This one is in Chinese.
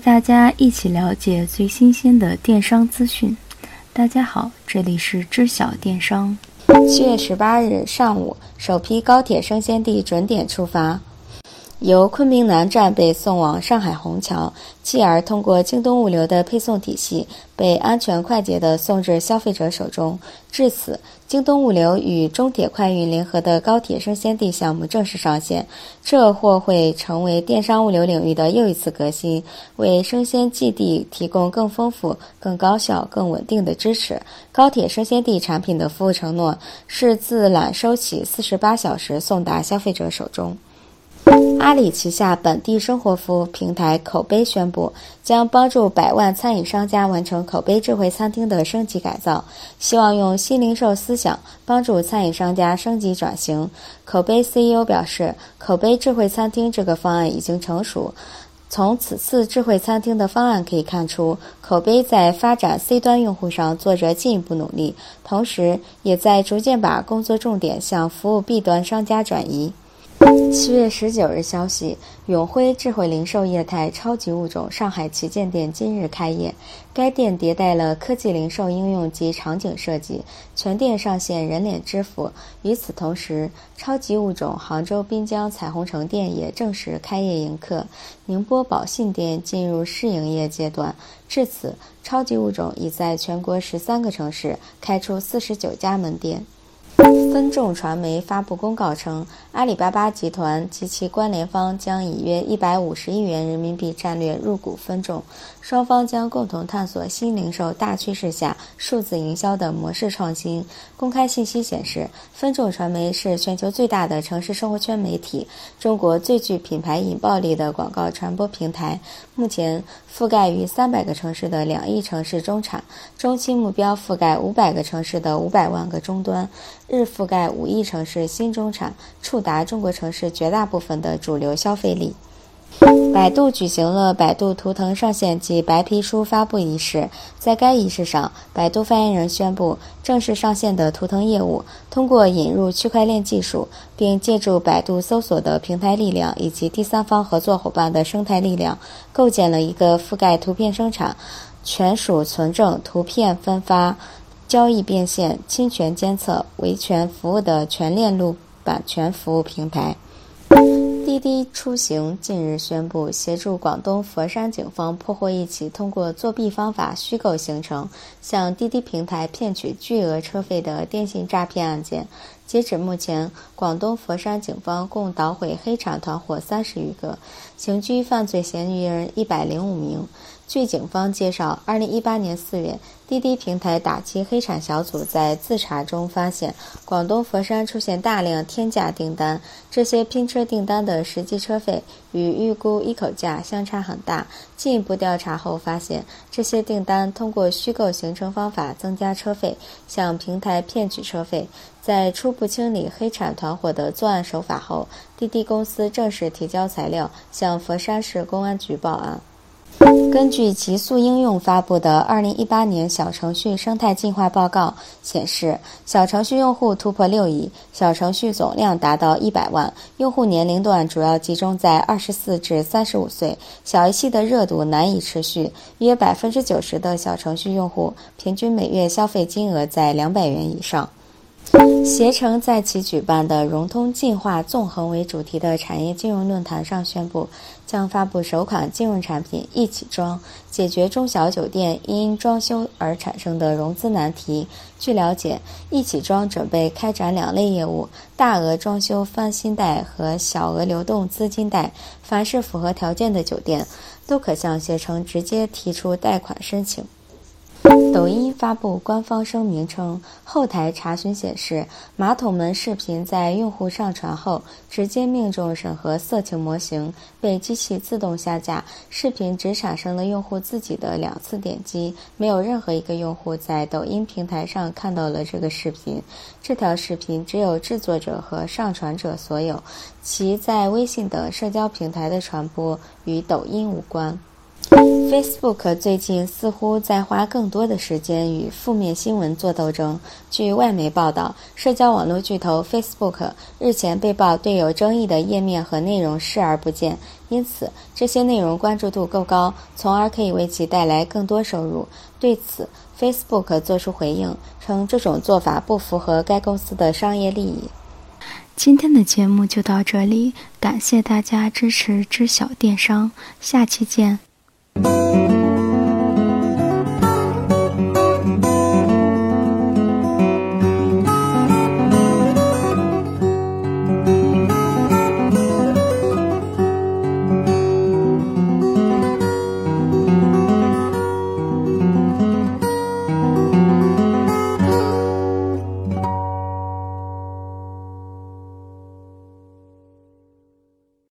大家一起了解最新鲜的电商资讯。大家好，这里是知晓电商。七月十八日上午，首批高铁生鲜地准点出发。由昆明南站被送往上海虹桥，继而通过京东物流的配送体系，被安全快捷地送至消费者手中。至此，京东物流与中铁快运联合的高铁生鲜地项目正式上线，这或会成为电商物流领域的又一次革新，为生鲜寄递提供更丰富、更高效、更稳定的支持。高铁生鲜地产品的服务承诺是自揽收起，四十八小时送达消费者手中。阿里旗下本地生活服务平台口碑宣布，将帮助百万餐饮商家完成口碑智慧餐厅的升级改造，希望用新零售思想帮助餐饮商家升级转型。口碑 CEO 表示，口碑智慧餐厅这个方案已经成熟。从此次智慧餐厅的方案可以看出，口碑在发展 C 端用户上做着进一步努力，同时也在逐渐把工作重点向服务 B 端商家转移。七月十九日消息，永辉智慧零售业态超级物种上海旗舰店今日开业。该店迭代了科技零售应用及场景设计，全店上线人脸支付。与此同时，超级物种杭州滨江彩虹城店也正式开业迎客，宁波宝信店进入试营业阶段。至此，超级物种已在全国十三个城市开出四十九家门店。分众传媒发布公告称，阿里巴巴集团及其关联方将以约一百五十亿元人民币战略入股分众，双方将共同探索新零售大趋势下数字营销的模式创新。公开信息显示，分众传媒是全球最大的城市生活圈媒体，中国最具品牌引爆力的广告传播平台，目前覆盖于三百个城市的两亿城市中产，中期目标覆盖五百个城市的五百万个终端。日覆盖五亿城市新中产，触达中国城市绝大部分的主流消费力。百度举行了百度图腾上线及白皮书发布仪式，在该仪式上，百度发言人宣布，正式上线的图腾业务通过引入区块链技术，并借助百度搜索的平台力量以及第三方合作伙伴的生态力量，构建了一个覆盖图片生产、权属存证、图片分发。交易变现、侵权监测、维权服务的全链路版权服务平台。滴滴出行近日宣布，协助广东佛山警方破获一起通过作弊方法虚构行程，向滴滴平台骗取巨额车费的电信诈骗案件。截止目前，广东佛山警方共捣毁黑产团伙三十余个，刑拘犯罪嫌疑人一百零五名。据警方介绍，二零一八年四月，滴滴平台打击黑产小组在自查中发现，广东佛山出现大量天价订单，这些拼车订单的实际车费与预估一口价相差很大。进一步调查后发现，这些订单通过虚构行程方法增加车费，向平台骗取车费。在初不清理黑产团伙的作案手法后，滴滴公司正式提交材料向佛山市公安局报案。根据极速应用发布的《二零一八年小程序生态进化报告》显示，小程序用户突破六亿，小程序总量达到一百万，用户年龄段主要集中在二十四至三十五岁，小游戏的热度难以持续，约百分之九十的小程序用户平均每月消费金额在两百元以上。携程在其举办的“融通进化纵横”为主题的产业金融论坛上宣布，将发布首款金融产品“一起装”，解决中小酒店因装修而产生的融资难题。据了解，“一起装”准备开展两类业务：大额装修翻新贷和小额流动资金贷。凡是符合条件的酒店，都可向携程直接提出贷款申请。抖音发布官方声明称，后台查询显示，马桶门视频在用户上传后，直接命中审核色情模型，被机器自动下架。视频只产生了用户自己的两次点击，没有任何一个用户在抖音平台上看到了这个视频。这条视频只有制作者和上传者所有，其在微信等社交平台的传播与抖音无关。Facebook 最近似乎在花更多的时间与负面新闻做斗争。据外媒报道，社交网络巨头 Facebook 日前被曝对有争议的页面和内容视而不见，因此这些内容关注度够高，从而可以为其带来更多收入。对此，Facebook 作出回应，称这种做法不符合该公司的商业利益。今天的节目就到这里，感谢大家支持知晓电商，下期见。Thank you.